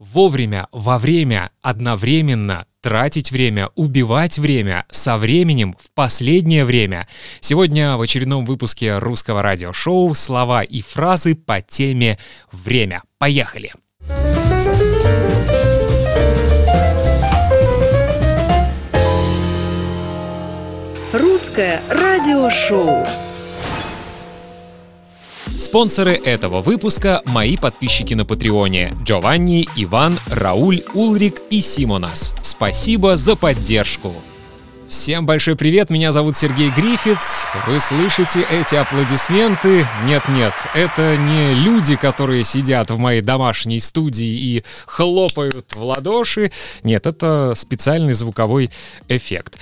Вовремя, во время, одновременно, тратить время, убивать время, со временем, в последнее время. Сегодня в очередном выпуске русского радиошоу слова и фразы по теме «Время». Поехали! Русское радиошоу. Спонсоры этого выпуска — мои подписчики на Патреоне — Джованни, Иван, Рауль, Улрик и Симонас. Спасибо за поддержку! Всем большой привет, меня зовут Сергей Грифиц. Вы слышите эти аплодисменты? Нет-нет, это не люди, которые сидят в моей домашней студии и хлопают в ладоши. Нет, это специальный звуковой эффект.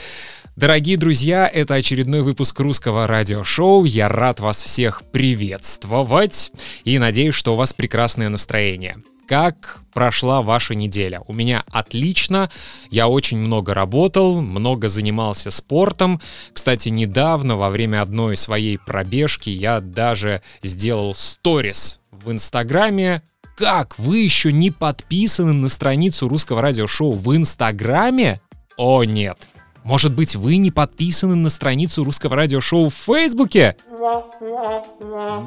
Дорогие друзья, это очередной выпуск русского радиошоу. Я рад вас всех приветствовать и надеюсь, что у вас прекрасное настроение. Как прошла ваша неделя? У меня отлично. Я очень много работал, много занимался спортом. Кстати, недавно, во время одной своей пробежки, я даже сделал сторис в Инстаграме. Как? Вы еще не подписаны на страницу русского радиошоу в Инстаграме? О, нет. Может быть, вы не подписаны на страницу русского радиошоу в Фейсбуке?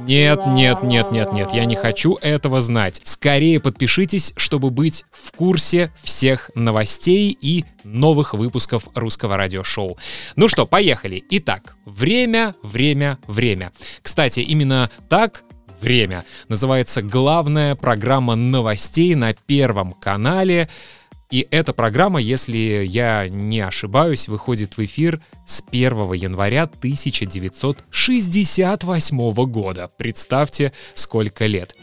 Нет, нет, нет, нет, нет, я не хочу этого знать. Скорее подпишитесь, чтобы быть в курсе всех новостей и новых выпусков русского радиошоу. Ну что, поехали. Итак, время, время, время. Кстати, именно так время называется главная программа новостей на Первом канале. И эта программа, если я не ошибаюсь, выходит в эфир с 1 января 1968 года. Представьте, сколько лет.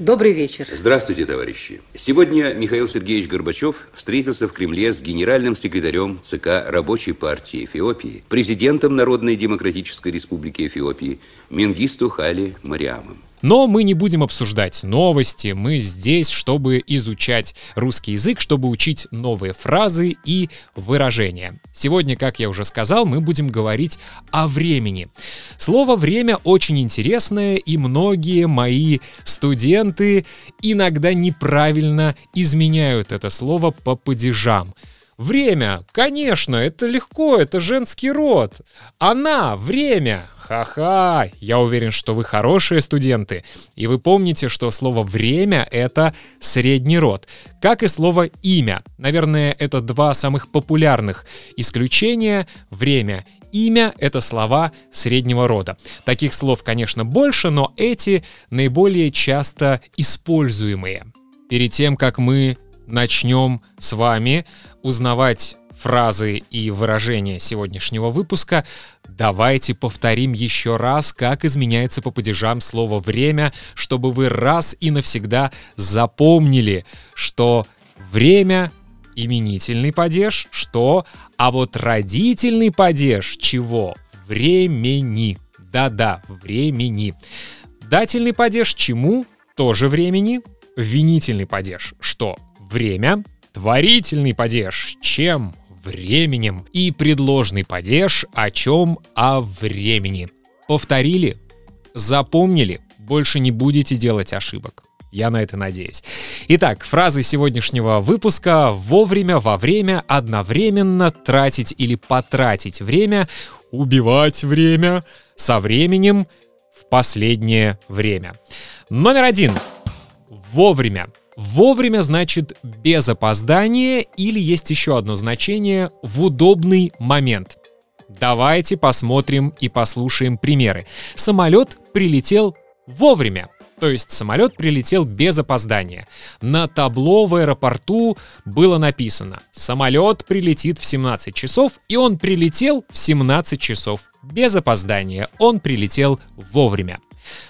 Добрый вечер. Здравствуйте, товарищи. Сегодня Михаил Сергеевич Горбачев встретился в Кремле с генеральным секретарем ЦК Рабочей партии Эфиопии, президентом Народной демократической республики Эфиопии Менгисту Хали Мариамом. Но мы не будем обсуждать новости, мы здесь, чтобы изучать русский язык, чтобы учить новые фразы и выражения. Сегодня, как я уже сказал, мы будем говорить о времени. Слово «время» очень интересное, и многие мои студенты иногда неправильно изменяют это слово по падежам. Время, конечно, это легко, это женский род. Она, время, ха-ха. Я уверен, что вы хорошие студенты, и вы помните, что слово «время» — это средний род, как и слово «имя». Наверное, это два самых популярных исключения — время имя — это слова среднего рода. Таких слов, конечно, больше, но эти наиболее часто используемые. Перед тем, как мы начнем с вами узнавать фразы и выражения сегодняшнего выпуска, давайте повторим еще раз, как изменяется по падежам слово «время», чтобы вы раз и навсегда запомнили, что время именительный падеж, что, а вот родительный падеж чего? Времени. Да-да, времени. Дательный падеж чему? Тоже времени. Винительный падеж что? время, творительный падеж, чем временем и предложный падеж, о чем о времени. Повторили? Запомнили? Больше не будете делать ошибок. Я на это надеюсь. Итак, фразы сегодняшнего выпуска «вовремя», «во время», «одновременно», «тратить» или «потратить время», «убивать время», «со временем», «в последнее время». Номер один. Вовремя. Вовремя значит без опоздания или есть еще одно значение в удобный момент. Давайте посмотрим и послушаем примеры. Самолет прилетел вовремя. То есть самолет прилетел без опоздания. На табло в аэропорту было написано «Самолет прилетит в 17 часов», и он прилетел в 17 часов. Без опоздания он прилетел вовремя.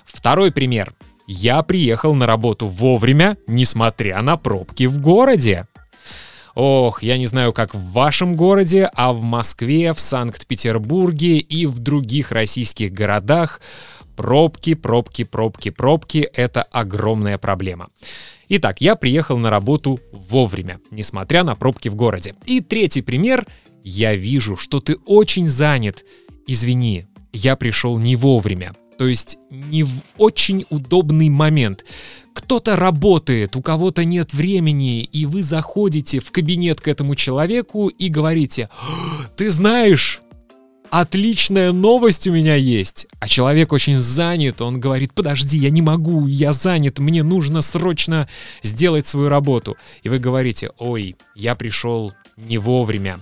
Второй пример. Я приехал на работу вовремя, несмотря на пробки в городе. Ох, я не знаю, как в вашем городе, а в Москве, в Санкт-Петербурге и в других российских городах пробки, пробки, пробки, пробки — это огромная проблема. Итак, я приехал на работу вовремя, несмотря на пробки в городе. И третий пример. Я вижу, что ты очень занят. Извини, я пришел не вовремя. То есть не в очень удобный момент. Кто-то работает, у кого-то нет времени, и вы заходите в кабинет к этому человеку и говорите, ты знаешь, отличная новость у меня есть. А человек очень занят, он говорит, подожди, я не могу, я занят, мне нужно срочно сделать свою работу. И вы говорите, ой, я пришел не вовремя,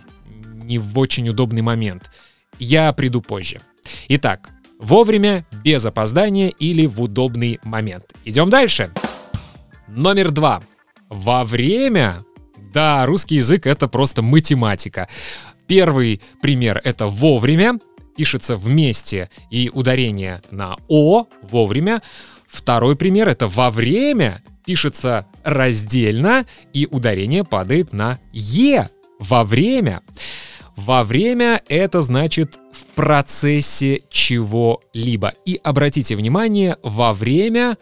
не в очень удобный момент. Я приду позже. Итак, вовремя, без опоздания или в удобный момент. Идем дальше. Номер два. Во время да, русский язык — это просто математика. Первый пример — это вовремя, пишется вместе и ударение на «о» вовремя. Второй пример — это во время, пишется раздельно и ударение падает на «е» во время. Во время это значит в процессе чего-либо. И обратите внимание, во время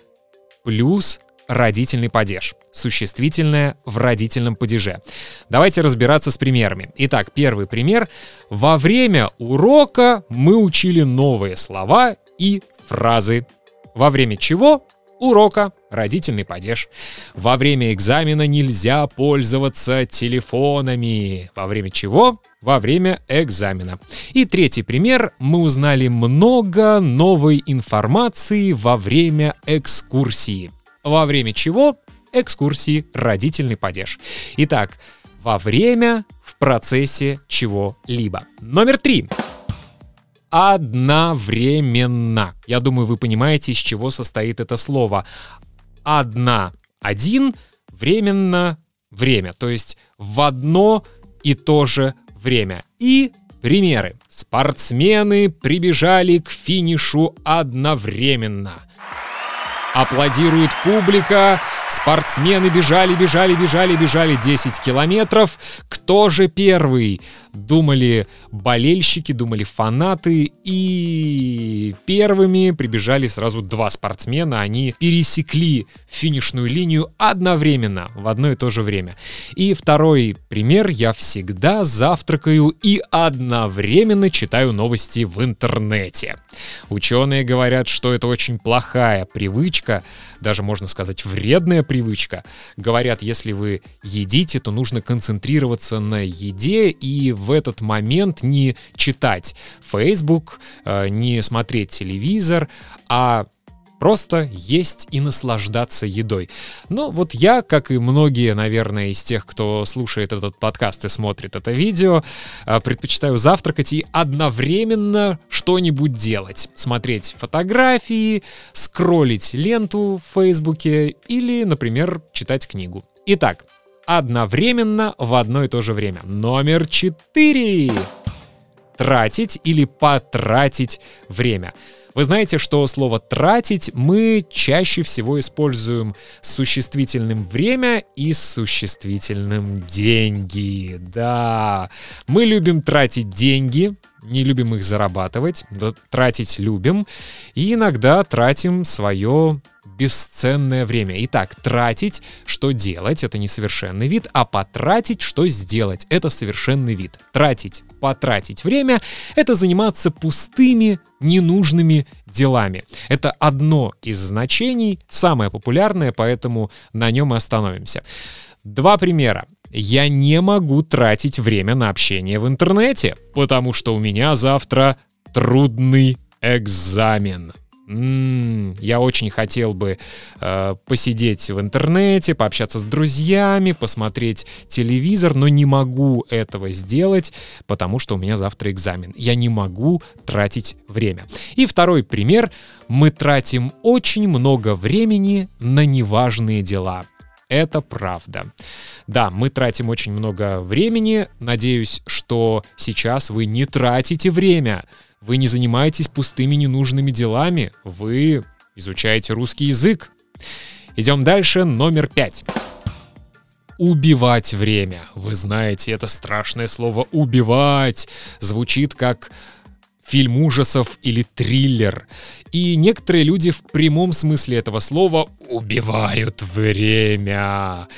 плюс родительный падеж. Существительное в родительном падеже. Давайте разбираться с примерами. Итак, первый пример. Во время урока мы учили новые слова и фразы. Во время чего? Урока. Родительный падеж. Во время экзамена нельзя пользоваться телефонами. Во время чего? Во время экзамена. И третий пример. Мы узнали много новой информации во время экскурсии во время чего экскурсии родительный падеж. Итак, во время, в процессе чего-либо. Номер три. Одновременно. Я думаю, вы понимаете, из чего состоит это слово. Одна, один, временно, время. То есть в одно и то же время. И примеры. Спортсмены прибежали к финишу одновременно. Аплодирует публика, спортсмены бежали, бежали, бежали, бежали 10 километров. Кто же первый? Думали болельщики, думали фанаты, и первыми прибежали сразу два спортсмена. Они пересекли финишную линию одновременно, в одно и то же время. И второй пример. Я всегда завтракаю и одновременно читаю новости в интернете. Ученые говорят, что это очень плохая привычка, даже можно сказать вредная привычка. Говорят, если вы едите, то нужно концентрироваться на еде и в этот момент не читать Facebook, э, не смотреть телевизор, а просто есть и наслаждаться едой. Но вот я, как и многие, наверное, из тех, кто слушает этот подкаст и смотрит это видео, э, предпочитаю завтракать и одновременно что-нибудь делать. Смотреть фотографии, скроллить ленту в Фейсбуке или, например, читать книгу. Итак, одновременно в одно и то же время. Номер четыре. Тратить или потратить время. Вы знаете, что слово «тратить» мы чаще всего используем с существительным «время» и с существительным «деньги». Да, мы любим тратить деньги, не любим их зарабатывать, но тратить любим, и иногда тратим свое бесценное время. Итак, тратить, что делать, это несовершенный вид, а потратить, что сделать, это совершенный вид. Тратить, потратить время — это заниматься пустыми, ненужными делами. Это одно из значений, самое популярное, поэтому на нем и остановимся. Два примера. Я не могу тратить время на общение в интернете, потому что у меня завтра трудный экзамен. М-м, я очень хотел бы э, посидеть в интернете, пообщаться с друзьями, посмотреть телевизор, но не могу этого сделать, потому что у меня завтра экзамен. Я не могу тратить время. И второй пример. Мы тратим очень много времени на неважные дела. Это правда. Да, мы тратим очень много времени. Надеюсь, что сейчас вы не тратите время вы не занимаетесь пустыми ненужными делами, вы изучаете русский язык. Идем дальше, номер пять. Убивать время. Вы знаете, это страшное слово «убивать» звучит как фильм ужасов или триллер. И некоторые люди в прямом смысле этого слова убивают время.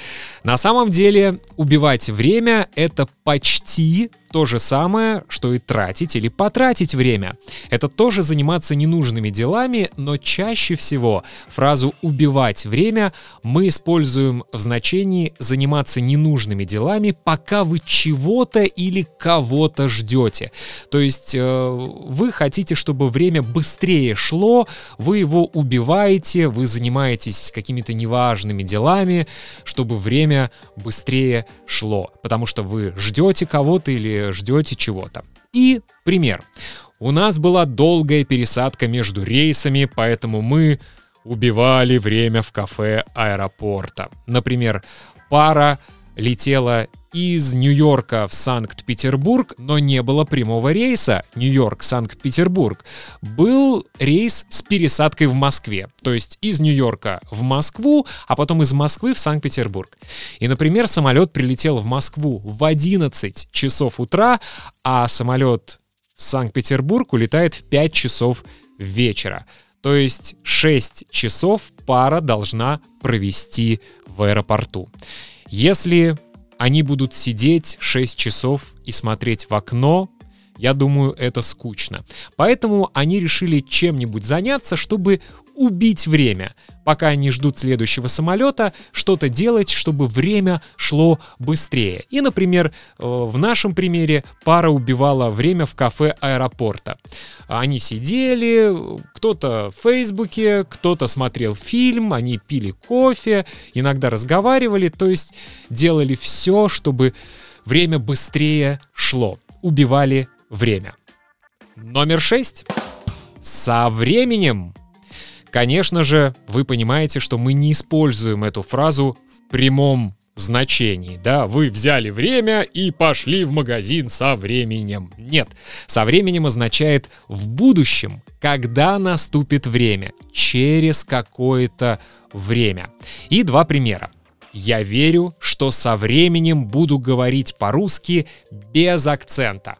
На самом деле убивать время — это почти то же самое, что и тратить или потратить время. Это тоже заниматься ненужными делами, но чаще всего фразу «убивать время» мы используем в значении «заниматься ненужными делами, пока вы чего-то или кого-то ждете». То есть э, вы хотите, чтобы время быстрее шло, вы его убиваете, вы занимаетесь какими-то неважными делами, чтобы время быстрее шло, потому что вы ждете кого-то или ждете чего-то. И пример. У нас была долгая пересадка между рейсами, поэтому мы убивали время в кафе аэропорта. Например, пара летела из Нью-Йорка в Санкт-Петербург, но не было прямого рейса Нью-Йорк-Санкт-Петербург. Был рейс с пересадкой в Москве, то есть из Нью-Йорка в Москву, а потом из Москвы в Санкт-Петербург. И, например, самолет прилетел в Москву в 11 часов утра, а самолет в Санкт-Петербург улетает в 5 часов вечера. То есть 6 часов пара должна провести в аэропорту. Если они будут сидеть 6 часов и смотреть в окно, я думаю, это скучно. Поэтому они решили чем-нибудь заняться, чтобы убить время. Пока они ждут следующего самолета, что-то делать, чтобы время шло быстрее. И, например, э, в нашем примере пара убивала время в кафе аэропорта. Они сидели, кто-то в Фейсбуке, кто-то смотрел фильм, они пили кофе, иногда разговаривали, то есть делали все, чтобы время быстрее шло. Убивали время. Номер шесть. Со временем Конечно же, вы понимаете, что мы не используем эту фразу в прямом значении, да, вы взяли время и пошли в магазин со временем. Нет, со временем означает в будущем, когда наступит время, через какое-то время. И два примера. Я верю, что со временем буду говорить по-русски без акцента.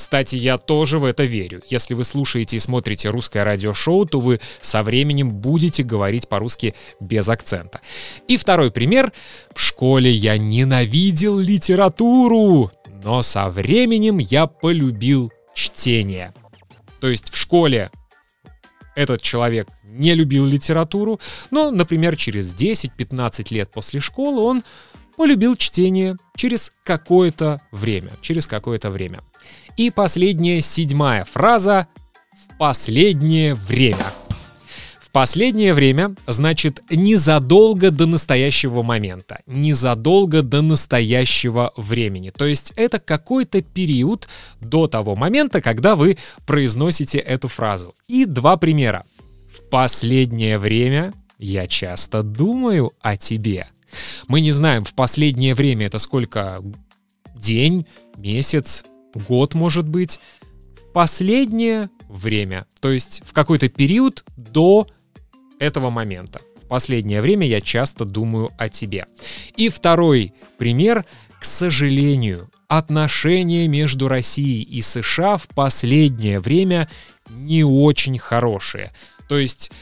Кстати, я тоже в это верю. Если вы слушаете и смотрите русское радиошоу, то вы со временем будете говорить по-русски без акцента. И второй пример. В школе я ненавидел литературу, но со временем я полюбил чтение. То есть в школе этот человек не любил литературу, но, например, через 10-15 лет после школы он полюбил чтение через какое-то время. Через какое-то время. И последняя, седьмая фраза «в последнее время». В последнее время значит незадолго до настоящего момента, незадолго до настоящего времени. То есть это какой-то период до того момента, когда вы произносите эту фразу. И два примера. В последнее время я часто думаю о тебе. Мы не знаем, в последнее время это сколько день, месяц, год, может быть, последнее время, то есть в какой-то период до этого момента. В последнее время я часто думаю о тебе. И второй пример, к сожалению, отношения между Россией и США в последнее время не очень хорошие. То есть,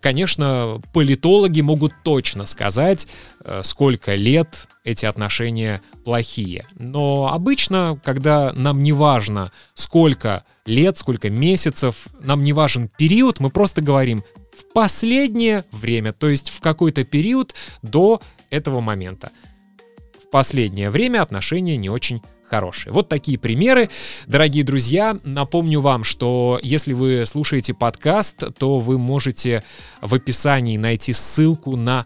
конечно, политологи могут точно сказать, э, сколько лет эти отношения плохие. Но обычно, когда нам не важно, сколько лет, сколько месяцев, нам не важен период, мы просто говорим в последнее время, то есть в какой-то период до этого момента. В последнее время отношения не очень хорошие. Вот такие примеры. Дорогие друзья, напомню вам, что если вы слушаете подкаст, то вы можете в описании найти ссылку на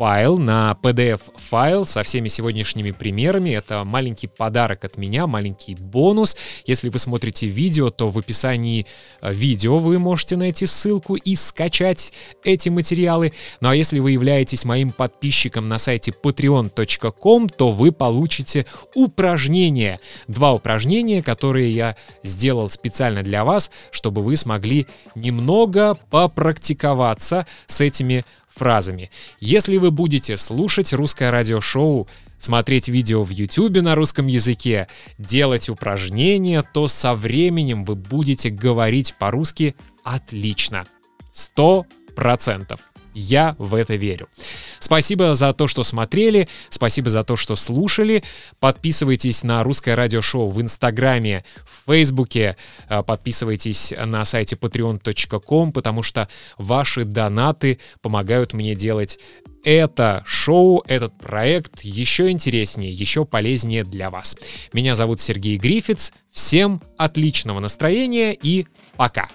файл, на PDF-файл со всеми сегодняшними примерами. Это маленький подарок от меня, маленький бонус. Если вы смотрите видео, то в описании э, видео вы можете найти ссылку и скачать эти материалы. Ну а если вы являетесь моим подписчиком на сайте patreon.com, то вы получите упражнения. Два упражнения, которые я сделал специально для вас, чтобы вы смогли немного попрактиковаться с этими фразами. Если вы будете слушать русское радиошоу, смотреть видео в YouTube на русском языке, делать упражнения, то со временем вы будете говорить по-русски отлично. Сто процентов. Я в это верю. Спасибо за то, что смотрели, спасибо за то, что слушали. Подписывайтесь на русское радиошоу в Инстаграме, в Фейсбуке, э, подписывайтесь на сайте patreon.com, потому что ваши донаты помогают мне делать это шоу, этот проект еще интереснее, еще полезнее для вас. Меня зовут Сергей Грифиц. Всем отличного настроения и пока.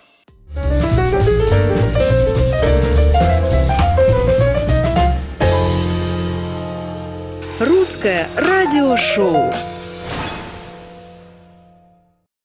Русское радиошоу.